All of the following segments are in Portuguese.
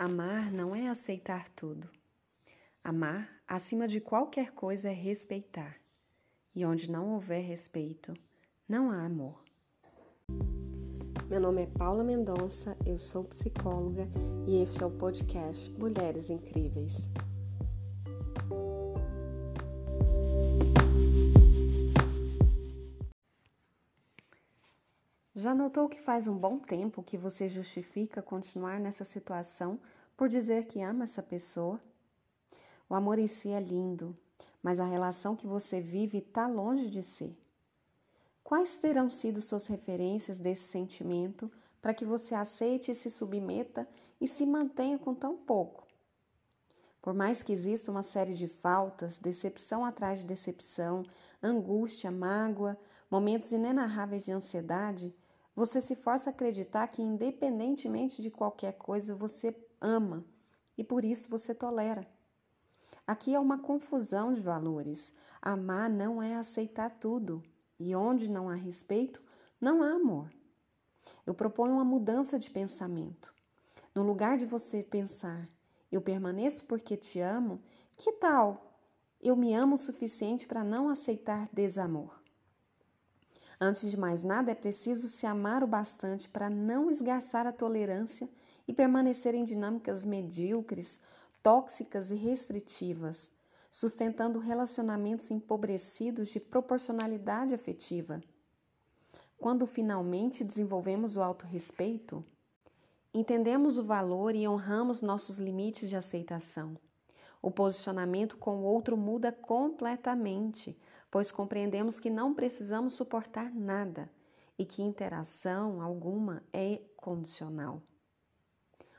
Amar não é aceitar tudo. Amar, acima de qualquer coisa, é respeitar. E onde não houver respeito, não há amor. Meu nome é Paula Mendonça, eu sou psicóloga e este é o podcast Mulheres Incríveis. Já notou que faz um bom tempo que você justifica continuar nessa situação por dizer que ama essa pessoa? O amor em si é lindo, mas a relação que você vive está longe de ser. Quais terão sido suas referências desse sentimento para que você aceite e se submeta e se mantenha com tão pouco? Por mais que exista uma série de faltas, decepção atrás de decepção, angústia, mágoa, momentos inenarráveis de ansiedade, você se força a acreditar que, independentemente de qualquer coisa, você ama e por isso você tolera. Aqui é uma confusão de valores. Amar não é aceitar tudo, e onde não há respeito, não há amor. Eu proponho uma mudança de pensamento. No lugar de você pensar, eu permaneço porque te amo, que tal eu me amo o suficiente para não aceitar desamor? Antes de mais nada, é preciso se amar o bastante para não esgarçar a tolerância e permanecer em dinâmicas medíocres, tóxicas e restritivas, sustentando relacionamentos empobrecidos de proporcionalidade afetiva. Quando finalmente desenvolvemos o autorrespeito, entendemos o valor e honramos nossos limites de aceitação. O posicionamento com o outro muda completamente, pois compreendemos que não precisamos suportar nada e que interação alguma é condicional.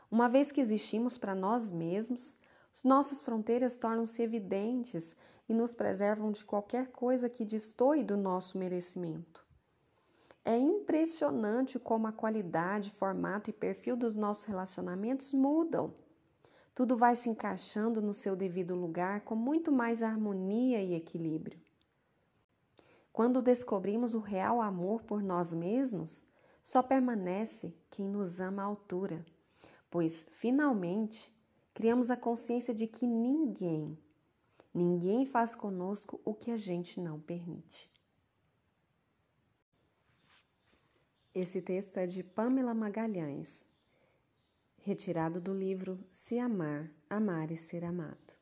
Uma vez que existimos para nós mesmos, nossas fronteiras tornam-se evidentes e nos preservam de qualquer coisa que destoie do nosso merecimento. É impressionante como a qualidade, formato e perfil dos nossos relacionamentos mudam. Tudo vai se encaixando no seu devido lugar com muito mais harmonia e equilíbrio. Quando descobrimos o real amor por nós mesmos, só permanece quem nos ama à altura, pois finalmente criamos a consciência de que ninguém, ninguém faz conosco o que a gente não permite. Esse texto é de Pamela Magalhães, retirado do livro Se Amar, Amar e Ser Amado.